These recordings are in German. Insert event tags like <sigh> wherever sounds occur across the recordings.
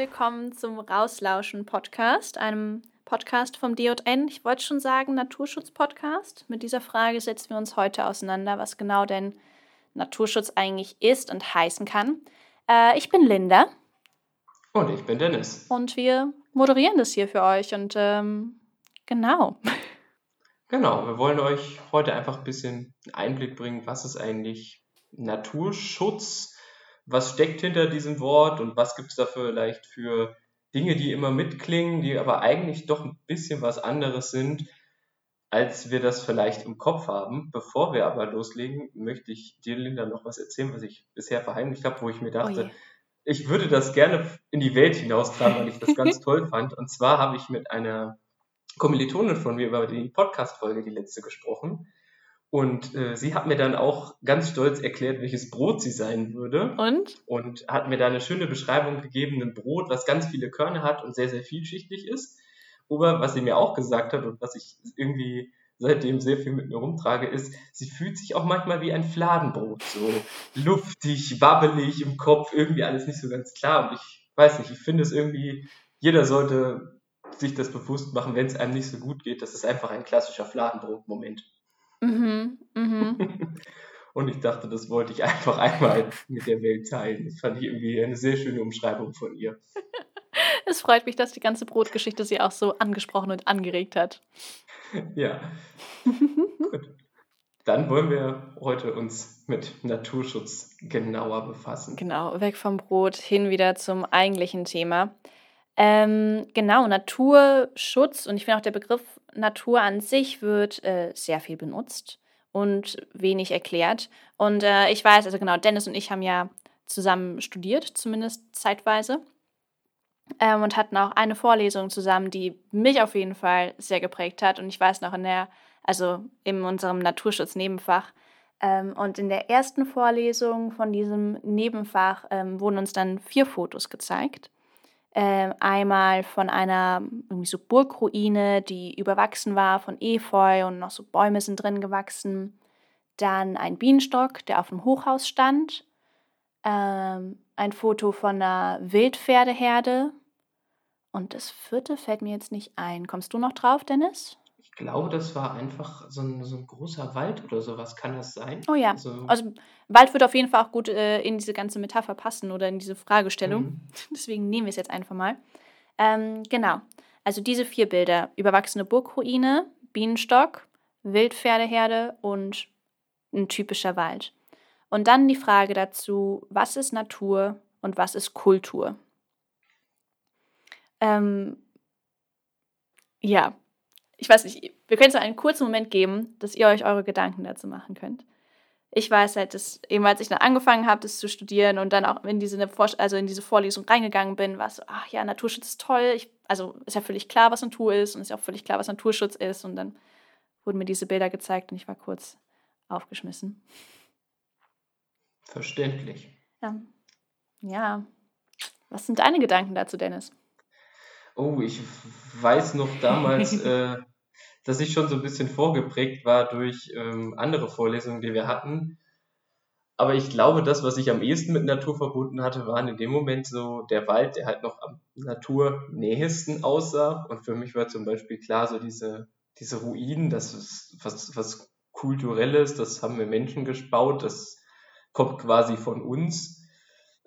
willkommen zum Rauslauschen Podcast, einem Podcast vom DJN. Ich wollte schon sagen, Naturschutz-Podcast. Mit dieser Frage setzen wir uns heute auseinander, was genau denn Naturschutz eigentlich ist und heißen kann. Äh, ich bin Linda. Und ich bin Dennis. Und wir moderieren das hier für euch und ähm, genau. Genau, wir wollen euch heute einfach ein bisschen Einblick bringen, was ist eigentlich Naturschutz, was steckt hinter diesem Wort und was gibt es da vielleicht für Dinge, die immer mitklingen, die aber eigentlich doch ein bisschen was anderes sind, als wir das vielleicht im Kopf haben. Bevor wir aber loslegen, möchte ich dir, Linda, noch was erzählen, was ich bisher verheimlicht habe, wo ich mir dachte, oh ich würde das gerne in die Welt hinaustragen, weil ich das ganz <laughs> toll fand. Und zwar habe ich mit einer Kommilitonin von mir über die Podcast-Folge, die letzte, gesprochen. Und äh, sie hat mir dann auch ganz stolz erklärt, welches Brot sie sein würde. Und? Und hat mir da eine schöne Beschreibung gegeben, ein Brot, was ganz viele Körner hat und sehr, sehr vielschichtig ist. Aber was sie mir auch gesagt hat und was ich irgendwie seitdem sehr viel mit mir rumtrage, ist, sie fühlt sich auch manchmal wie ein Fladenbrot. So luftig, wabbelig im Kopf, irgendwie alles nicht so ganz klar. Und ich weiß nicht, ich finde es irgendwie, jeder sollte sich das bewusst machen, wenn es einem nicht so gut geht. Das ist einfach ein klassischer Fladenbrot-Moment. Mhm, mhm. <laughs> Und ich dachte, das wollte ich einfach einmal mit der Welt teilen. Das fand ich irgendwie eine sehr schöne Umschreibung von ihr. <laughs> Es freut mich, dass die ganze Brotgeschichte sie auch so angesprochen und angeregt hat. Ja. <laughs> Gut. Dann wollen wir heute uns mit Naturschutz genauer befassen. Genau, weg vom Brot hin wieder zum eigentlichen Thema. Ähm, genau, Naturschutz und ich finde auch der Begriff Natur an sich wird äh, sehr viel benutzt und wenig erklärt. Und äh, ich weiß, also genau, Dennis und ich haben ja zusammen studiert, zumindest zeitweise. Ähm, und hatten auch eine Vorlesung zusammen, die mich auf jeden Fall sehr geprägt hat. Und ich weiß noch in der, also in unserem Naturschutz-Nebenfach. Ähm, und in der ersten Vorlesung von diesem Nebenfach ähm, wurden uns dann vier Fotos gezeigt. Äh, einmal von einer irgendwie so Burgruine, die überwachsen war von Efeu und noch so Bäume sind drin gewachsen. Dann ein Bienenstock, der auf einem Hochhaus stand. Ähm, ein Foto von einer Wildpferdeherde. Und das vierte fällt mir jetzt nicht ein. Kommst du noch drauf, Dennis? Ich glaube, das war einfach so ein, so ein großer Wald oder sowas. Kann das sein? Oh ja. Also, also Wald wird auf jeden Fall auch gut äh, in diese ganze Metapher passen oder in diese Fragestellung. Mhm. <laughs> Deswegen nehmen wir es jetzt einfach mal. Ähm, genau. Also diese vier Bilder: überwachsene Burgruine, Bienenstock, Wildpferdeherde und ein typischer Wald. Und dann die Frage dazu: Was ist Natur und was ist Kultur? Ähm, ja, ich weiß nicht, wir können es einen kurzen Moment geben, dass ihr euch eure Gedanken dazu machen könnt. Ich weiß halt, dass eben als ich dann angefangen habe, das zu studieren und dann auch in diese, also in diese Vorlesung reingegangen bin, war es so, ach ja, Naturschutz ist toll. Ich, also ist ja völlig klar, was Natur ist und ist ja auch völlig klar, was Naturschutz ist. Und dann wurden mir diese Bilder gezeigt und ich war kurz aufgeschmissen. Verständlich. Ja. Ja. Was sind deine Gedanken dazu, Dennis? Oh, ich weiß noch damals, <laughs> äh, dass ich schon so ein bisschen vorgeprägt war durch ähm, andere Vorlesungen, die wir hatten. Aber ich glaube, das, was ich am ehesten mit Natur verbunden hatte, waren in dem Moment so der Wald, der halt noch am naturnähesten aussah. Und für mich war zum Beispiel klar, so diese, diese Ruinen, das ist was, was Kulturelles, das haben wir Menschen gespaut, das kommt quasi von uns.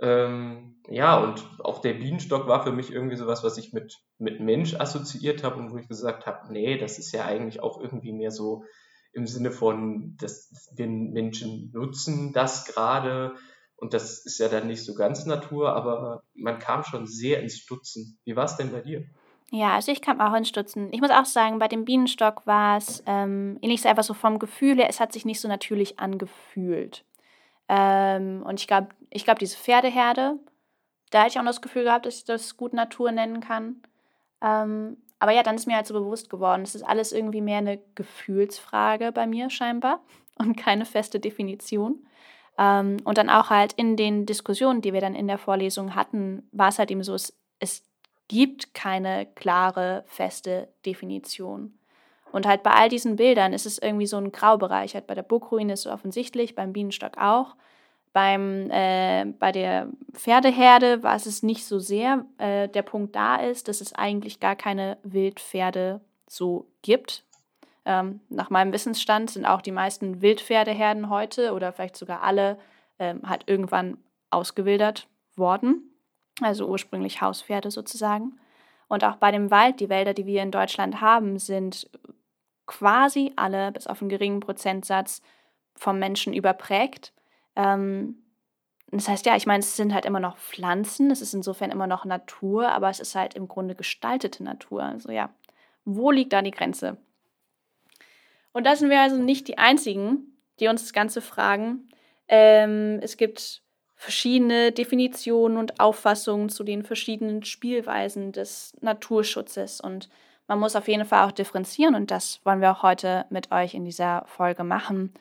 Ähm, ja, und auch der Bienenstock war für mich irgendwie sowas, was ich mit, mit Mensch assoziiert habe und wo ich gesagt habe, nee, das ist ja eigentlich auch irgendwie mehr so im Sinne von, dass wir Menschen nutzen das gerade und das ist ja dann nicht so ganz Natur, aber man kam schon sehr ins Stutzen. Wie war es denn bei dir? Ja, also ich kam auch ins Stutzen. Ich muss auch sagen, bei dem Bienenstock war es ähm, ähnlich einfach so vom Gefühl her, es hat sich nicht so natürlich angefühlt. Ähm, und ich glaube, ich glaub, diese Pferdeherde, da hätte ich auch das Gefühl gehabt, dass ich das gut Natur nennen kann. Ähm, aber ja, dann ist mir halt so bewusst geworden, es ist alles irgendwie mehr eine Gefühlsfrage bei mir scheinbar <laughs> und keine feste Definition. Ähm, und dann auch halt in den Diskussionen, die wir dann in der Vorlesung hatten, war es halt eben so, es, es gibt keine klare, feste Definition. Und halt bei all diesen Bildern ist es irgendwie so ein Graubereich. Halt bei der Burgruine ist es offensichtlich, beim Bienenstock auch. Beim, äh, bei der Pferdeherde war es nicht so sehr. Äh, der Punkt da ist, dass es eigentlich gar keine Wildpferde so gibt. Ähm, nach meinem Wissensstand sind auch die meisten Wildpferdeherden heute oder vielleicht sogar alle ähm, halt irgendwann ausgewildert worden. Also ursprünglich Hauspferde sozusagen. Und auch bei dem Wald, die Wälder, die wir in Deutschland haben, sind quasi alle, bis auf einen geringen Prozentsatz, vom Menschen überprägt. Ähm, das heißt, ja, ich meine, es sind halt immer noch Pflanzen, es ist insofern immer noch Natur, aber es ist halt im Grunde gestaltete Natur. Also ja, wo liegt da die Grenze? Und da sind wir also nicht die Einzigen, die uns das Ganze fragen. Ähm, es gibt verschiedene Definitionen und Auffassungen zu den verschiedenen Spielweisen des Naturschutzes. Und man muss auf jeden Fall auch differenzieren und das wollen wir auch heute mit euch in dieser Folge machen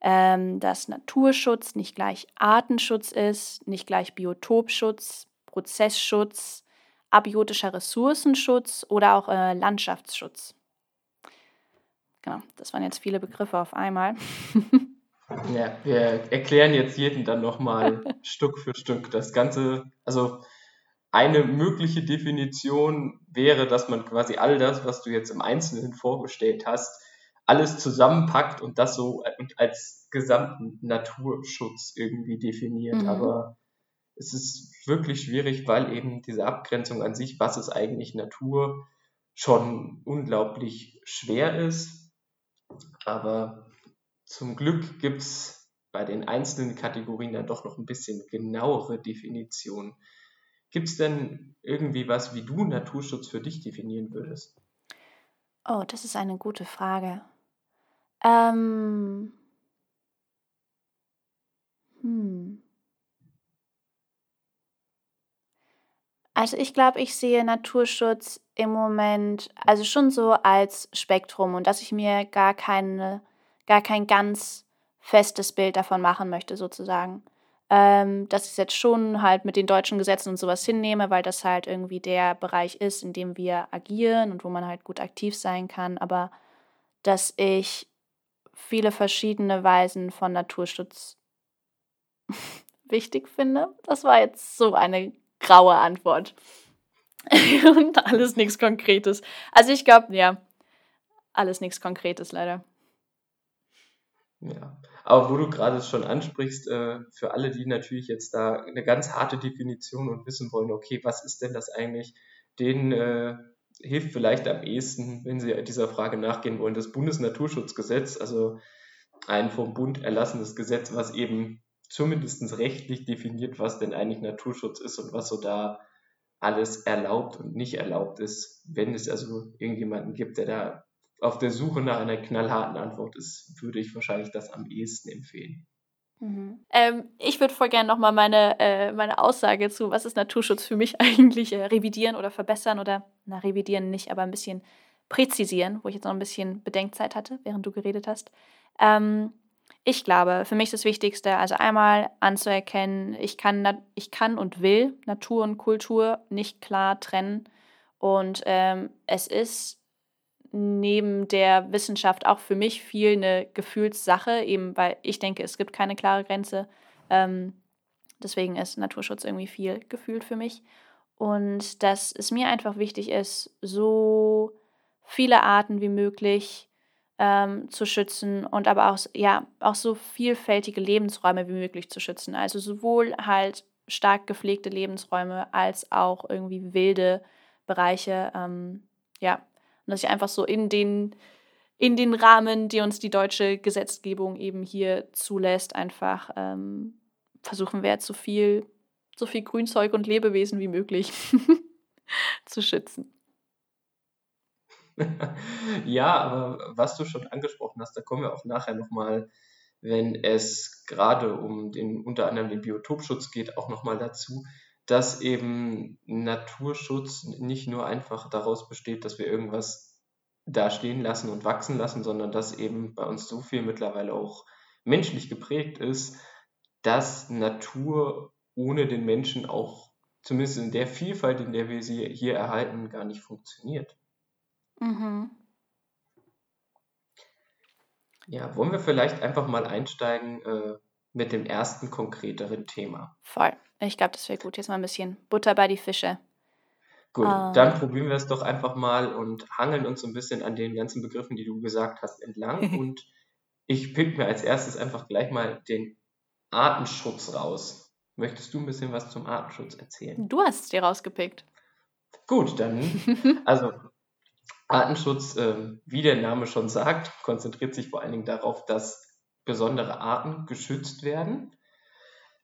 ähm, dass Naturschutz nicht gleich Artenschutz ist, nicht gleich Biotopschutz, Prozessschutz, abiotischer Ressourcenschutz oder auch äh, Landschaftsschutz. Genau, das waren jetzt viele Begriffe auf einmal. <laughs> ja, wir erklären jetzt jeden dann nochmal <laughs> Stück für Stück. Das Ganze, also eine mögliche Definition wäre, dass man quasi all das, was du jetzt im Einzelnen vorgestellt hast, alles zusammenpackt und das so als gesamten Naturschutz irgendwie definiert. Mhm. Aber es ist wirklich schwierig, weil eben diese Abgrenzung an sich, was ist eigentlich Natur, schon unglaublich schwer ist. Aber zum Glück gibt es bei den einzelnen Kategorien dann doch noch ein bisschen genauere Definitionen. Gibt es denn irgendwie was, wie du Naturschutz für dich definieren würdest? Oh, das ist eine gute Frage. Ähm, hm. Also ich glaube, ich sehe Naturschutz im Moment also schon so als Spektrum und dass ich mir gar keine, gar kein ganz festes Bild davon machen möchte, sozusagen. Ähm, dass ich es jetzt schon halt mit den deutschen Gesetzen und sowas hinnehme, weil das halt irgendwie der Bereich ist, in dem wir agieren und wo man halt gut aktiv sein kann, aber dass ich viele verschiedene Weisen von Naturschutz <laughs> wichtig finde. Das war jetzt so eine graue Antwort. <laughs> Und alles nichts Konkretes. Also ich glaube, ja, alles nichts Konkretes leider. Ja, aber wo du gerade schon ansprichst, äh, für alle, die natürlich jetzt da eine ganz harte Definition und wissen wollen, okay, was ist denn das eigentlich, denen äh, hilft vielleicht am ehesten, wenn sie dieser Frage nachgehen wollen, das Bundesnaturschutzgesetz, also ein vom Bund erlassenes Gesetz, was eben zumindest rechtlich definiert, was denn eigentlich Naturschutz ist und was so da alles erlaubt und nicht erlaubt ist. Wenn es also irgendjemanden gibt, der da auf der Suche nach einer knallharten Antwort ist, würde ich wahrscheinlich das am ehesten empfehlen. Mhm. Ähm, ich würde voll gerne nochmal meine, äh, meine Aussage zu, was ist Naturschutz für mich <laughs> eigentlich, äh, revidieren oder verbessern oder, na, revidieren nicht, aber ein bisschen präzisieren, wo ich jetzt noch ein bisschen Bedenkzeit hatte, während du geredet hast. Ähm, ich glaube, für mich das Wichtigste, also einmal anzuerkennen, ich kann, ich kann und will Natur und Kultur nicht klar trennen. Und ähm, es ist neben der Wissenschaft auch für mich viel eine Gefühlssache, eben weil ich denke, es gibt keine klare Grenze. Ähm, deswegen ist Naturschutz irgendwie viel gefühlt für mich. Und dass es mir einfach wichtig ist, so viele Arten wie möglich ähm, zu schützen und aber auch, ja, auch so vielfältige Lebensräume wie möglich zu schützen. Also sowohl halt stark gepflegte Lebensräume als auch irgendwie wilde Bereiche. Ähm, ja, und dass ich einfach so in den, in den Rahmen, die uns die deutsche Gesetzgebung eben hier zulässt, einfach ähm, versuchen wir so viel, so viel Grünzeug und Lebewesen wie möglich <laughs> zu schützen. <laughs> ja, aber was du schon angesprochen hast, da kommen wir auch nachher nochmal, wenn es gerade um den unter anderem den Biotopschutz geht, auch nochmal dazu, dass eben Naturschutz nicht nur einfach daraus besteht, dass wir irgendwas da stehen lassen und wachsen lassen, sondern dass eben bei uns so viel mittlerweile auch menschlich geprägt ist, dass Natur ohne den Menschen auch zumindest in der Vielfalt, in der wir sie hier erhalten, gar nicht funktioniert. Mhm. Ja, wollen wir vielleicht einfach mal einsteigen äh, mit dem ersten konkreteren Thema. Voll. Ich glaube, das wäre gut. Jetzt mal ein bisschen Butter bei die Fische. Gut, ähm. dann probieren wir es doch einfach mal und hangeln uns so ein bisschen an den ganzen Begriffen, die du gesagt hast, entlang. <laughs> und ich pick mir als erstes einfach gleich mal den Artenschutz raus. Möchtest du ein bisschen was zum Artenschutz erzählen? Du hast es dir rausgepickt. Gut, dann, <laughs> also Artenschutz, äh, wie der Name schon sagt, konzentriert sich vor allen Dingen darauf, dass besondere Arten geschützt werden.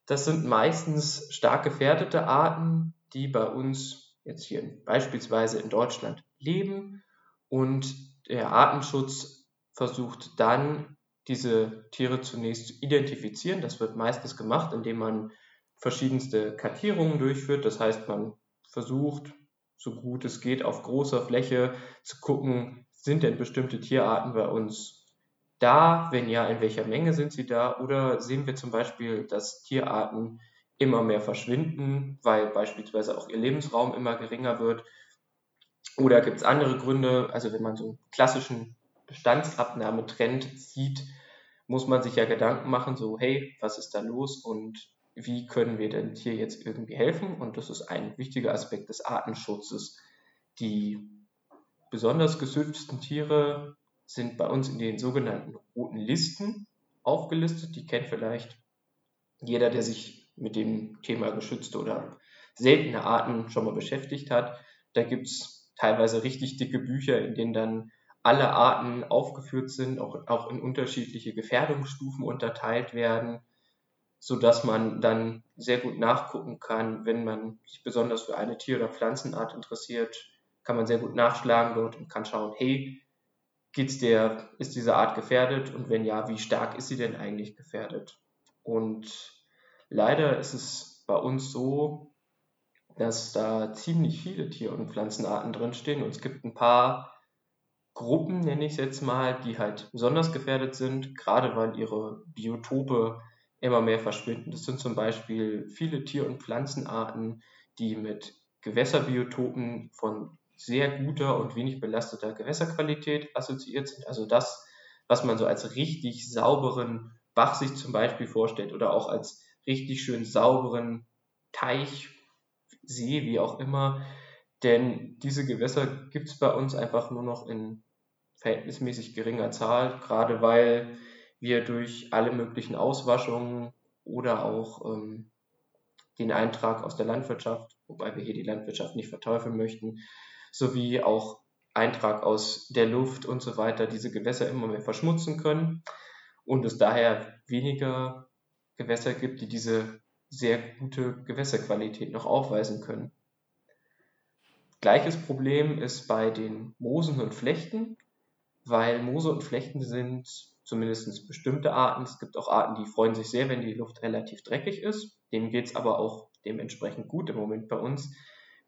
Das sind meistens stark gefährdete Arten, die bei uns jetzt hier beispielsweise in Deutschland leben und der Artenschutz versucht dann, diese Tiere zunächst zu identifizieren. Das wird meistens gemacht, indem man verschiedenste Kartierungen durchführt. Das heißt, man versucht, so gut es geht, auf großer Fläche zu gucken, sind denn bestimmte Tierarten bei uns da? Wenn ja, in welcher Menge sind sie da? Oder sehen wir zum Beispiel, dass Tierarten immer mehr verschwinden, weil beispielsweise auch ihr Lebensraum immer geringer wird? Oder gibt es andere Gründe? Also wenn man so einen klassischen Bestandsabnahmetrend sieht, muss man sich ja Gedanken machen, so hey, was ist da los und wie können wir denn hier jetzt irgendwie helfen? Und das ist ein wichtiger Aspekt des Artenschutzes. Die besonders geschützten Tiere sind bei uns in den sogenannten roten Listen aufgelistet. Die kennt vielleicht jeder, der sich mit dem Thema geschützte oder seltene Arten schon mal beschäftigt hat. Da gibt es teilweise richtig dicke Bücher, in denen dann alle Arten aufgeführt sind, auch, auch in unterschiedliche Gefährdungsstufen unterteilt werden, sodass man dann sehr gut nachgucken kann, wenn man sich besonders für eine Tier- oder Pflanzenart interessiert, kann man sehr gut nachschlagen dort und kann schauen, hey, geht's der, ist diese Art gefährdet und wenn ja, wie stark ist sie denn eigentlich gefährdet? Und leider ist es bei uns so, dass da ziemlich viele Tier- und Pflanzenarten drinstehen und es gibt ein paar Gruppen, nenne ich es jetzt mal, die halt besonders gefährdet sind, gerade weil ihre Biotope immer mehr verschwinden. Das sind zum Beispiel viele Tier- und Pflanzenarten, die mit Gewässerbiotopen von sehr guter und wenig belasteter Gewässerqualität assoziiert sind. Also das, was man so als richtig sauberen Bach sich zum Beispiel vorstellt oder auch als richtig schön sauberen Teich, See, wie auch immer. Denn diese Gewässer gibt es bei uns einfach nur noch in verhältnismäßig geringer Zahl, gerade weil wir durch alle möglichen Auswaschungen oder auch ähm, den Eintrag aus der Landwirtschaft, wobei wir hier die Landwirtschaft nicht verteufeln möchten, sowie auch Eintrag aus der Luft und so weiter diese Gewässer immer mehr verschmutzen können und es daher weniger Gewässer gibt, die diese sehr gute Gewässerqualität noch aufweisen können. Gleiches Problem ist bei den Moosen und Flechten, weil Moose und Flechten sind zumindest bestimmte Arten. Es gibt auch Arten, die freuen sich sehr, wenn die Luft relativ dreckig ist. Denen geht es aber auch dementsprechend gut im Moment bei uns.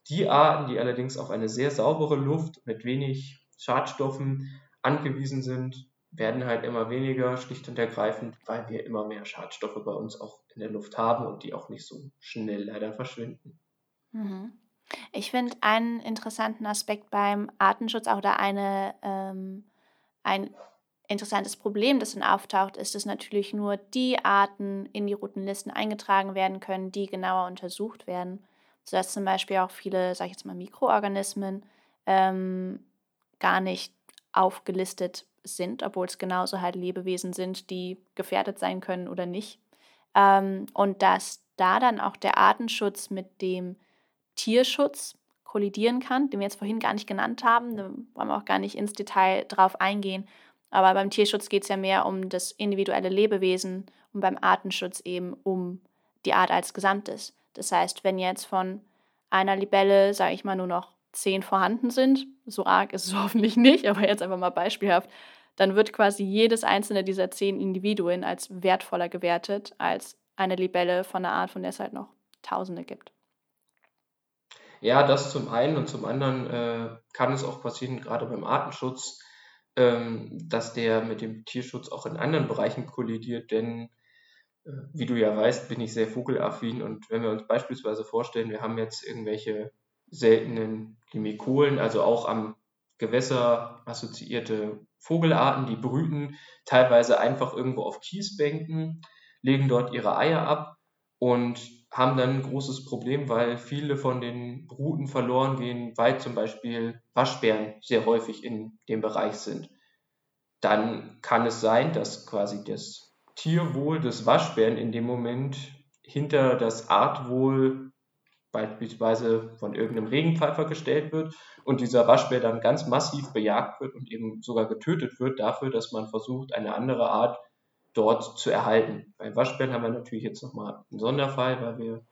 Die Arten, die allerdings auf eine sehr saubere Luft mit wenig Schadstoffen angewiesen sind, werden halt immer weniger, schlicht und ergreifend, weil wir immer mehr Schadstoffe bei uns auch in der Luft haben und die auch nicht so schnell leider verschwinden. Mhm. Ich finde einen interessanten Aspekt beim Artenschutz auch oder eine, ähm, ein interessantes Problem, das dann auftaucht, ist, dass natürlich nur die Arten in die roten Listen eingetragen werden können, die genauer untersucht werden sodass zum Beispiel auch viele, sage ich jetzt mal, Mikroorganismen ähm, gar nicht aufgelistet sind, obwohl es genauso halt Lebewesen sind, die gefährdet sein können oder nicht. Ähm, und dass da dann auch der Artenschutz mit dem Tierschutz kollidieren kann, den wir jetzt vorhin gar nicht genannt haben. Da wollen wir auch gar nicht ins Detail drauf eingehen. Aber beim Tierschutz geht es ja mehr um das individuelle Lebewesen und beim Artenschutz eben um die Art als Gesamtes. Das heißt, wenn jetzt von einer Libelle, sage ich mal, nur noch zehn vorhanden sind, so arg ist es <laughs> hoffentlich nicht, aber jetzt einfach mal beispielhaft, dann wird quasi jedes einzelne dieser zehn Individuen als wertvoller gewertet als eine Libelle von einer Art, von der es halt noch Tausende gibt. Ja, das zum einen und zum anderen äh, kann es auch passieren, gerade beim Artenschutz, ähm, dass der mit dem Tierschutz auch in anderen Bereichen kollidiert, denn wie du ja weißt, bin ich sehr vogelaffin und wenn wir uns beispielsweise vorstellen, wir haben jetzt irgendwelche seltenen Limikolen, also auch am Gewässer assoziierte Vogelarten, die brüten teilweise einfach irgendwo auf Kiesbänken. legen dort ihre Eier ab und haben dann ein großes Problem, weil viele von den Bruten verloren gehen, weil zum Beispiel Waschbären sehr häufig in dem Bereich sind. Dann kann es sein, dass quasi das Tierwohl des Waschbären in dem Moment hinter das Artwohl beispielsweise von irgendeinem Regenpfeifer gestellt wird und dieser Waschbär dann ganz massiv bejagt wird und eben sogar getötet wird dafür, dass man versucht, eine andere Art dort zu erhalten. Bei Waschbären haben wir natürlich jetzt nochmal einen Sonderfall, weil wir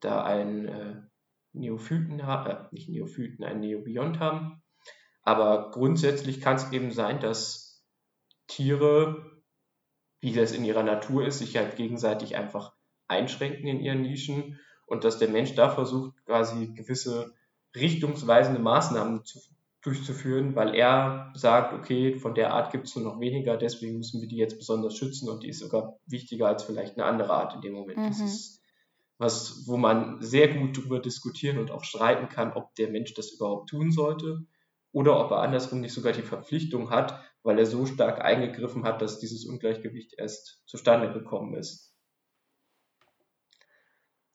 da einen äh, Neophyten äh, nicht Neophyten, einen Neobiont haben. Aber grundsätzlich kann es eben sein, dass Tiere, wie das in ihrer Natur ist, sich halt gegenseitig einfach einschränken in ihren Nischen und dass der Mensch da versucht, quasi gewisse richtungsweisende Maßnahmen zu, durchzuführen, weil er sagt, okay, von der Art gibt es nur noch weniger, deswegen müssen wir die jetzt besonders schützen und die ist sogar wichtiger als vielleicht eine andere Art in dem Moment. Mhm. Das ist was, wo man sehr gut darüber diskutieren und auch streiten kann, ob der Mensch das überhaupt tun sollte oder ob er andersrum nicht sogar die Verpflichtung hat, weil er so stark eingegriffen hat, dass dieses Ungleichgewicht erst zustande gekommen ist.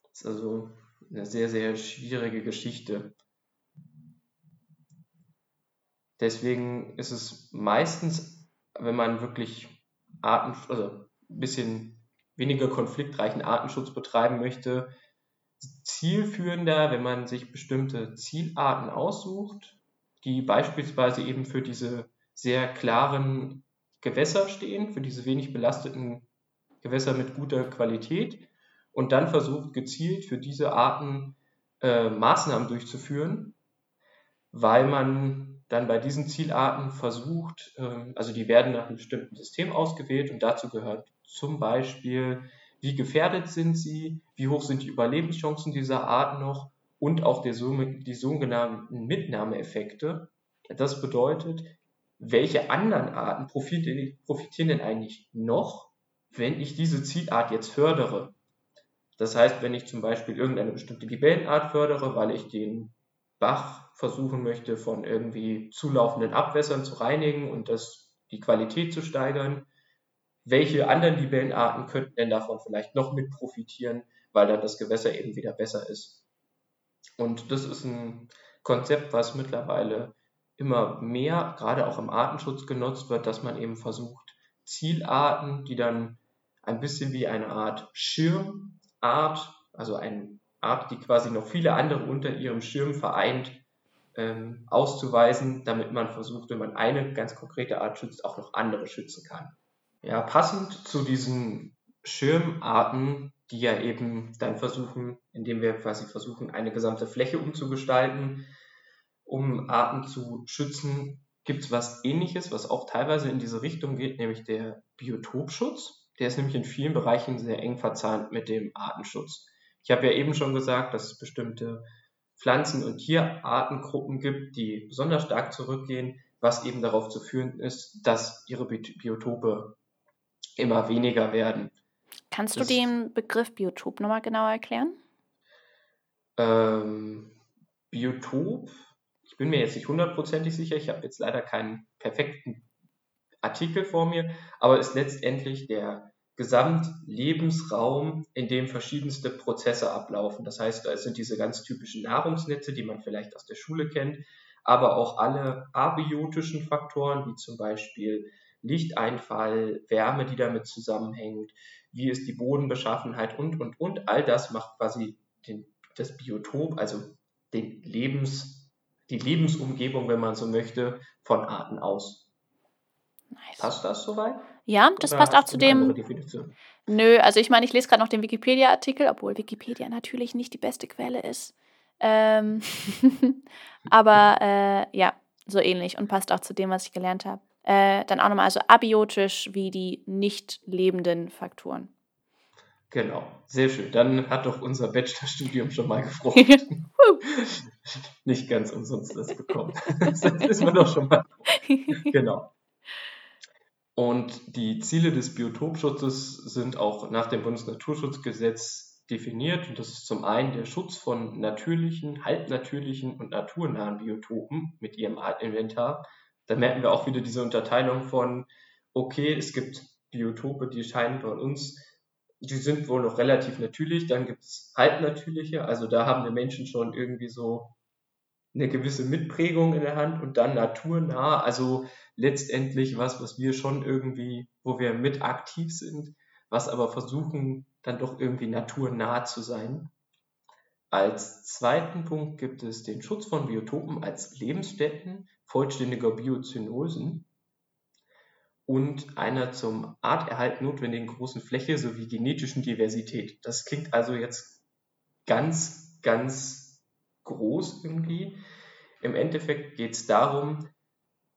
Das ist also eine sehr, sehr schwierige Geschichte. Deswegen ist es meistens, wenn man wirklich Arten, also ein bisschen weniger konfliktreichen Artenschutz betreiben möchte, zielführender, wenn man sich bestimmte Zielarten aussucht, die beispielsweise eben für diese sehr klaren Gewässer stehen, für diese wenig belasteten Gewässer mit guter Qualität und dann versucht gezielt für diese Arten äh, Maßnahmen durchzuführen, weil man dann bei diesen Zielarten versucht, äh, also die werden nach einem bestimmten System ausgewählt und dazu gehört zum Beispiel, wie gefährdet sind sie, wie hoch sind die Überlebenschancen dieser Art noch und auch der, die sogenannten Mitnahmeeffekte. Das bedeutet, welche anderen Arten profitieren, denn eigentlich noch, wenn ich diese Zielart jetzt fördere? Das heißt, wenn ich zum Beispiel irgendeine bestimmte Libellenart fördere, weil ich den Bach versuchen möchte, von irgendwie zulaufenden Abwässern zu reinigen und das, die Qualität zu steigern, welche anderen Libellenarten könnten denn davon vielleicht noch mit profitieren, weil dann das Gewässer eben wieder besser ist. Und das ist ein Konzept, was mittlerweile immer mehr, gerade auch im Artenschutz genutzt wird, dass man eben versucht, Zielarten, die dann ein bisschen wie eine Art Schirm Art, also eine Art, die quasi noch viele andere unter ihrem Schirm vereint, ähm, auszuweisen, damit man versucht, wenn man eine ganz konkrete Art schützt, auch noch andere schützen kann. Ja, passend zu diesen Schirmarten, die ja eben dann versuchen, indem wir quasi versuchen, eine gesamte Fläche umzugestalten, um Arten zu schützen, gibt es was ähnliches, was auch teilweise in diese Richtung geht, nämlich der Biotopschutz. Der ist nämlich in vielen Bereichen sehr eng verzahnt mit dem Artenschutz. Ich habe ja eben schon gesagt, dass es bestimmte Pflanzen- und Tierartengruppen gibt, die besonders stark zurückgehen, was eben darauf zu führen ist, dass ihre Biotope immer weniger werden. Kannst das, du den Begriff Biotop nochmal genauer erklären? Ähm, Biotop, bin mir jetzt nicht hundertprozentig sicher, ich habe jetzt leider keinen perfekten Artikel vor mir, aber ist letztendlich der Gesamtlebensraum, in dem verschiedenste Prozesse ablaufen. Das heißt, es sind diese ganz typischen Nahrungsnetze, die man vielleicht aus der Schule kennt, aber auch alle abiotischen Faktoren, wie zum Beispiel Lichteinfall, Wärme, die damit zusammenhängt, wie ist die Bodenbeschaffenheit und, und, und. All das macht quasi den, das Biotop, also den Lebens, die Lebensumgebung, wenn man so möchte, von Arten aus. Nice. Passt das soweit? Ja, das Oder passt auch zu dem. Nö, also ich meine, ich lese gerade noch den Wikipedia-Artikel, obwohl Wikipedia natürlich nicht die beste Quelle ist. Ähm <laughs> aber äh, ja, so ähnlich und passt auch zu dem, was ich gelernt habe. Äh, dann auch nochmal, also abiotisch wie die nicht lebenden Faktoren. Genau, sehr schön. Dann hat doch unser Bachelorstudium schon mal <laughs> gefreut. <laughs> nicht ganz umsonst das bekommen. <laughs> das wissen wir doch schon mal. Genau. Und die Ziele des Biotopschutzes sind auch nach dem Bundesnaturschutzgesetz definiert. Und das ist zum einen der Schutz von natürlichen, halbnatürlichen und naturnahen Biotopen mit ihrem Artinventar. Da merken wir auch wieder diese Unterteilung von, okay, es gibt Biotope, die scheinen bei uns die sind wohl noch relativ natürlich. Dann gibt es halbnatürliche, also da haben wir Menschen schon irgendwie so eine gewisse Mitprägung in der Hand und dann naturnah, also letztendlich was, was wir schon irgendwie, wo wir mit aktiv sind, was aber versuchen dann doch irgendwie naturnah zu sein. Als zweiten Punkt gibt es den Schutz von Biotopen als Lebensstätten vollständiger Biozynosen und einer zum Arterhalt notwendigen großen Fläche sowie genetischen Diversität. Das klingt also jetzt ganz, ganz groß irgendwie. Im Endeffekt geht es darum,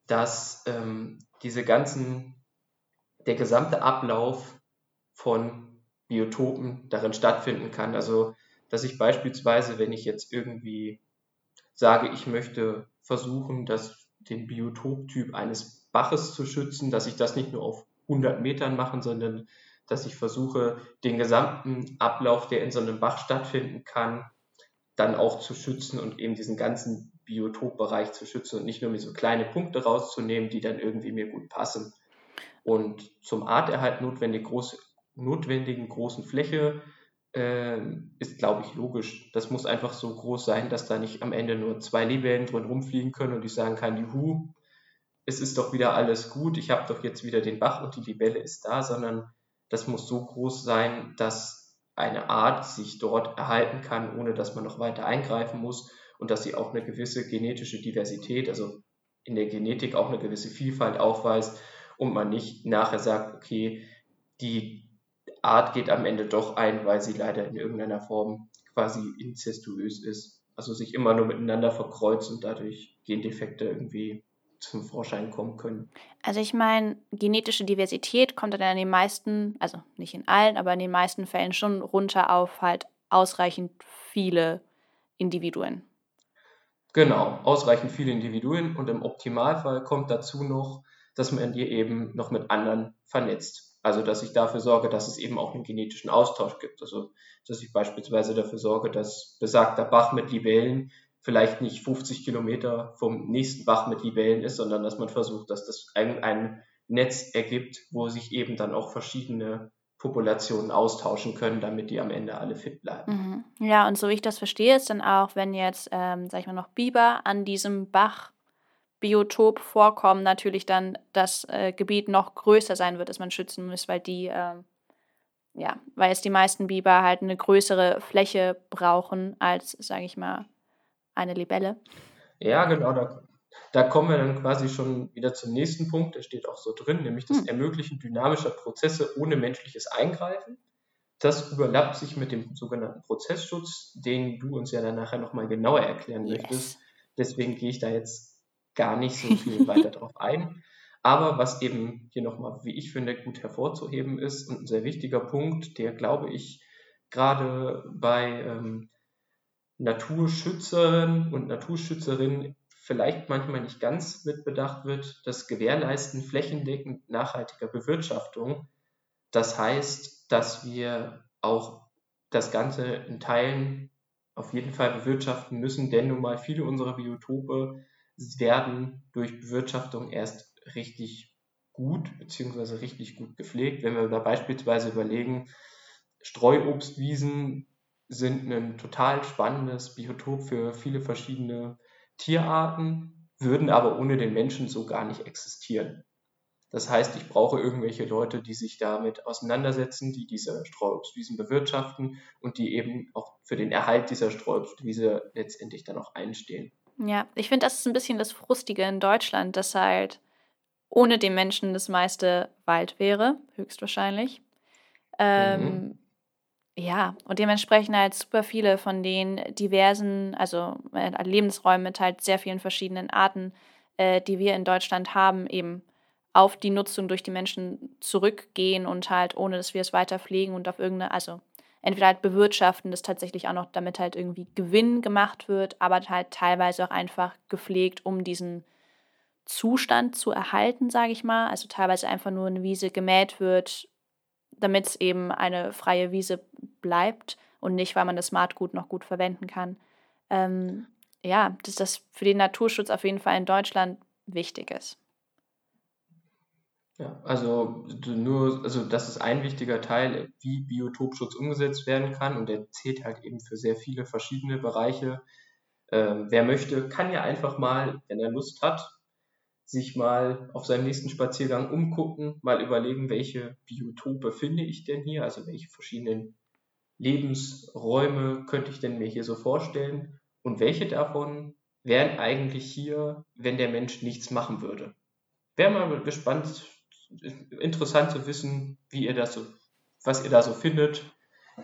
dass ähm, diese ganzen, der gesamte Ablauf von Biotopen darin stattfinden kann. Also dass ich beispielsweise, wenn ich jetzt irgendwie sage, ich möchte versuchen, dass den Biotoptyp eines Baches zu schützen, dass ich das nicht nur auf 100 Metern machen, sondern dass ich versuche, den gesamten Ablauf, der in so einem Bach stattfinden kann, dann auch zu schützen und eben diesen ganzen Biotopbereich zu schützen und nicht nur mir so kleine Punkte rauszunehmen, die dann irgendwie mir gut passen. Und zum Arterhalt notwendig groß, notwendigen großen Fläche ähm, ist, glaube ich, logisch. Das muss einfach so groß sein, dass da nicht am Ende nur zwei Libellen drin rumfliegen können und ich sagen kann, juhu, es ist doch wieder alles gut, ich habe doch jetzt wieder den Bach und die Libelle ist da, sondern das muss so groß sein, dass eine Art sich dort erhalten kann, ohne dass man noch weiter eingreifen muss und dass sie auch eine gewisse genetische Diversität, also in der Genetik auch eine gewisse Vielfalt aufweist und man nicht nachher sagt, okay, die Art geht am Ende doch ein, weil sie leider in irgendeiner Form quasi inzestuös ist. Also sich immer nur miteinander verkreuzen und dadurch Gendefekte irgendwie zum Vorschein kommen können. Also ich meine, genetische Diversität kommt dann in den meisten, also nicht in allen, aber in den meisten Fällen schon runter auf halt ausreichend viele Individuen. Genau, ausreichend viele Individuen und im Optimalfall kommt dazu noch, dass man die eben noch mit anderen vernetzt. Also, dass ich dafür sorge, dass es eben auch einen genetischen Austausch gibt. Also, dass ich beispielsweise dafür sorge, dass besagter Bach mit Libellen vielleicht nicht 50 Kilometer vom nächsten Bach mit Libellen ist, sondern dass man versucht, dass das ein, ein Netz ergibt, wo sich eben dann auch verschiedene Populationen austauschen können, damit die am Ende alle fit bleiben. Mhm. Ja, und so wie ich das verstehe, ist dann auch, wenn jetzt, ähm, sag ich mal, noch Biber an diesem Bach Biotop vorkommen, natürlich dann das äh, Gebiet noch größer sein wird, das man schützen muss, weil die, äh, ja, weil es die meisten Biber halt eine größere Fläche brauchen als, sage ich mal, eine Libelle. Ja, genau, da, da kommen wir dann quasi schon wieder zum nächsten Punkt, der steht auch so drin, nämlich das hm. Ermöglichen dynamischer Prozesse ohne menschliches Eingreifen. Das überlappt sich mit dem sogenannten Prozessschutz, den du uns ja dann nachher nochmal genauer erklären yes. möchtest. Deswegen gehe ich da jetzt gar nicht so viel <laughs> weiter darauf ein. Aber was eben hier nochmal, wie ich finde, gut hervorzuheben ist und ein sehr wichtiger Punkt, der, glaube ich, gerade bei ähm, Naturschützern und Naturschützerinnen vielleicht manchmal nicht ganz mitbedacht wird, das Gewährleisten flächendeckend nachhaltiger Bewirtschaftung. Das heißt, dass wir auch das Ganze in Teilen auf jeden Fall bewirtschaften müssen, denn nun mal viele unserer Biotope werden durch Bewirtschaftung erst richtig gut beziehungsweise richtig gut gepflegt. Wenn wir da beispielsweise überlegen, Streuobstwiesen sind ein total spannendes Biotop für viele verschiedene Tierarten, würden aber ohne den Menschen so gar nicht existieren. Das heißt, ich brauche irgendwelche Leute, die sich damit auseinandersetzen, die diese Streuobstwiesen bewirtschaften und die eben auch für den Erhalt dieser Streuobstwiese letztendlich dann auch einstehen. Ja, ich finde, das ist ein bisschen das Frustige in Deutschland, dass halt ohne den Menschen das meiste Wald wäre, höchstwahrscheinlich. Ähm, mhm. Ja, und dementsprechend halt super viele von den diversen, also äh, Lebensräumen mit halt sehr vielen verschiedenen Arten, äh, die wir in Deutschland haben, eben auf die Nutzung durch die Menschen zurückgehen und halt ohne, dass wir es weiter pflegen und auf irgendeine, also entweder halt bewirtschaften, dass tatsächlich auch noch damit halt irgendwie Gewinn gemacht wird, aber halt teilweise auch einfach gepflegt, um diesen Zustand zu erhalten, sage ich mal. Also teilweise einfach nur eine Wiese gemäht wird, damit es eben eine freie Wiese bleibt und nicht, weil man das Smartgut noch gut verwenden kann. Ähm, ja, dass das für den Naturschutz auf jeden Fall in Deutschland wichtig ist. Ja, also nur, also das ist ein wichtiger Teil, wie Biotopschutz umgesetzt werden kann und der zählt halt eben für sehr viele verschiedene Bereiche. Ähm, wer möchte, kann ja einfach mal, wenn er Lust hat, sich mal auf seinem nächsten Spaziergang umgucken, mal überlegen, welche Biotope finde ich denn hier, also welche verschiedenen Lebensräume könnte ich denn mir hier so vorstellen? Und welche davon wären eigentlich hier, wenn der Mensch nichts machen würde. Wäre mal gespannt, interessant zu wissen, wie ihr das so, was ihr da so findet,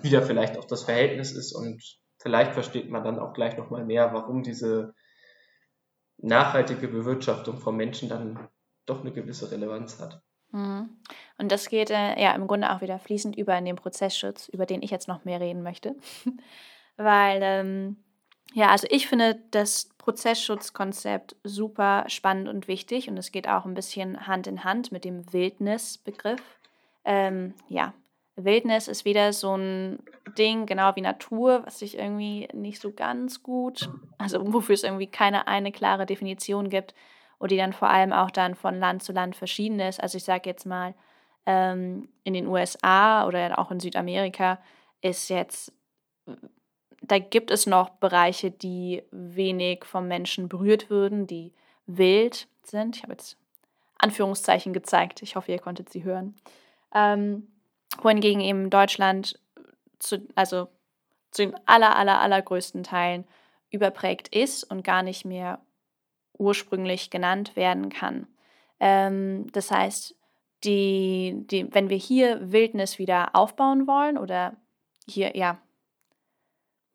wie da vielleicht auch das Verhältnis ist. Und vielleicht versteht man dann auch gleich nochmal mehr, warum diese nachhaltige Bewirtschaftung von Menschen dann doch eine gewisse Relevanz hat. Mhm. Und das geht äh, ja im Grunde auch wieder fließend über in den Prozessschutz, über den ich jetzt noch mehr reden möchte. <laughs> Weil, ähm, ja, also ich finde das Prozessschutzkonzept super spannend und wichtig und es geht auch ein bisschen Hand in Hand mit dem Wildnisbegriff. Ähm, ja, Wildnis ist wieder so ein Ding, genau wie Natur, was sich irgendwie nicht so ganz gut, also wofür es irgendwie keine eine klare Definition gibt und die dann vor allem auch dann von Land zu Land verschieden ist. Also ich sage jetzt mal, ähm, in den USA oder auch in Südamerika ist jetzt, da gibt es noch Bereiche, die wenig vom Menschen berührt würden, die wild sind. Ich habe jetzt Anführungszeichen gezeigt. Ich hoffe, ihr konntet sie hören. Ähm, wohingegen eben Deutschland zu, also zu den aller, aller, allergrößten Teilen überprägt ist und gar nicht mehr ursprünglich genannt werden kann. Ähm, das heißt, die, die, wenn wir hier Wildnis wieder aufbauen wollen oder hier, ja,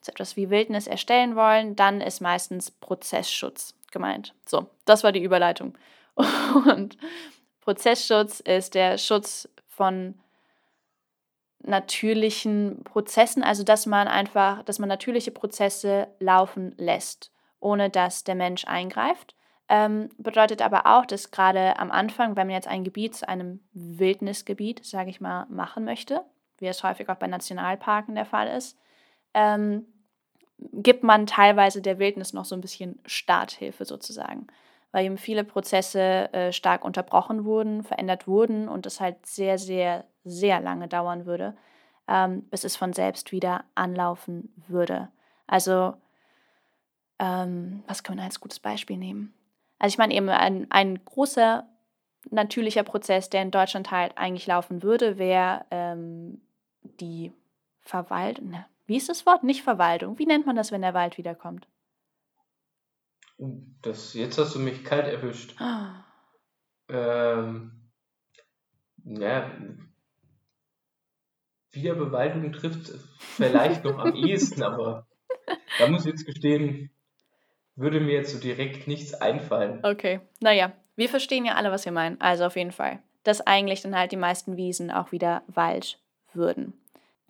so etwas wie Wildnis erstellen wollen, dann ist meistens Prozessschutz gemeint. So, das war die Überleitung. <laughs> Und Prozessschutz ist der Schutz von natürlichen Prozessen, also dass man einfach, dass man natürliche Prozesse laufen lässt, ohne dass der Mensch eingreift. Ähm, bedeutet aber auch, dass gerade am Anfang, wenn man jetzt ein Gebiet zu einem Wildnisgebiet, sage ich mal, machen möchte, wie es häufig auch bei Nationalparken der Fall ist, ähm, gibt man teilweise der Wildnis noch so ein bisschen Starthilfe sozusagen, weil eben viele Prozesse äh, stark unterbrochen wurden, verändert wurden und es halt sehr, sehr sehr lange dauern würde, ähm, bis es von selbst wieder anlaufen würde. Also, ähm, was kann man als gutes Beispiel nehmen? Also ich meine eben ein, ein großer natürlicher Prozess, der in Deutschland halt eigentlich laufen würde, wäre ähm, die Verwaltung. Ne, wie ist das Wort? Nicht Verwaltung. Wie nennt man das, wenn der Wald wiederkommt? Das, jetzt hast du mich kalt erwischt. Oh. Ähm, ja, Wiederbewaldung trifft vielleicht noch am <laughs> ehesten, aber da muss ich jetzt gestehen, würde mir jetzt so direkt nichts einfallen. Okay, naja, wir verstehen ja alle, was wir meinen. Also auf jeden Fall, dass eigentlich dann halt die meisten Wiesen auch wieder Wald würden.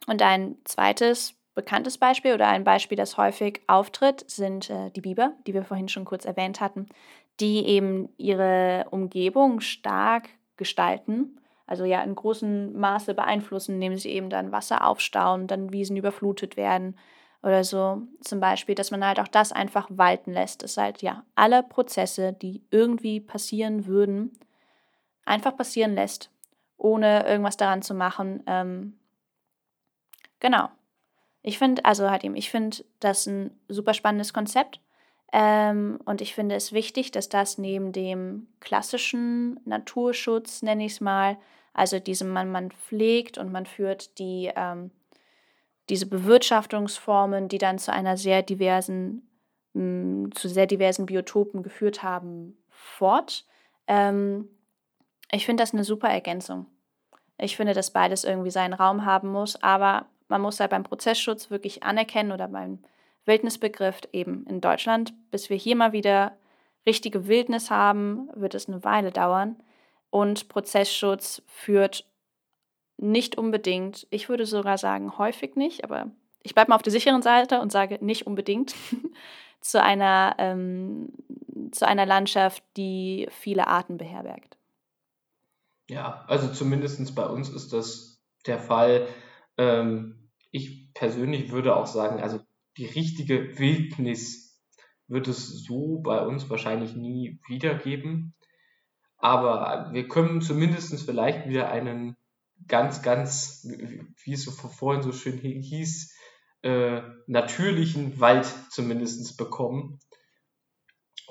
Und ein zweites bekanntes Beispiel oder ein Beispiel, das häufig auftritt, sind äh, die Biber, die wir vorhin schon kurz erwähnt hatten, die eben ihre Umgebung stark gestalten also ja in großem Maße beeinflussen, indem sie eben dann Wasser aufstauen, dann Wiesen überflutet werden oder so. Zum Beispiel, dass man halt auch das einfach walten lässt. Dass halt ja alle Prozesse, die irgendwie passieren würden, einfach passieren lässt, ohne irgendwas daran zu machen. Ähm, genau. Ich finde, also eben, ich finde das ein super spannendes Konzept. Ähm, und ich finde es wichtig, dass das neben dem klassischen Naturschutz, nenne ich es mal, also diesem man, man pflegt und man führt die, ähm, diese Bewirtschaftungsformen, die dann zu einer sehr diversen, mh, zu sehr diversen Biotopen geführt haben, fort. Ähm, ich finde das eine super Ergänzung. Ich finde, dass beides irgendwie seinen Raum haben muss, aber man muss halt beim Prozessschutz wirklich anerkennen oder beim Wildnisbegriff eben in Deutschland. Bis wir hier mal wieder richtige Wildnis haben, wird es eine Weile dauern. Und Prozessschutz führt nicht unbedingt, ich würde sogar sagen häufig nicht, aber ich bleibe mal auf der sicheren Seite und sage nicht unbedingt <laughs> zu einer, ähm, zu einer Landschaft, die viele Arten beherbergt. Ja, also zumindest bei uns ist das der Fall. Ähm, ich persönlich würde auch sagen, also die richtige Wildnis wird es so bei uns wahrscheinlich nie wiedergeben. Aber wir können zumindest vielleicht wieder einen ganz, ganz, wie es so vorhin so schön hieß, äh, natürlichen Wald zumindest bekommen.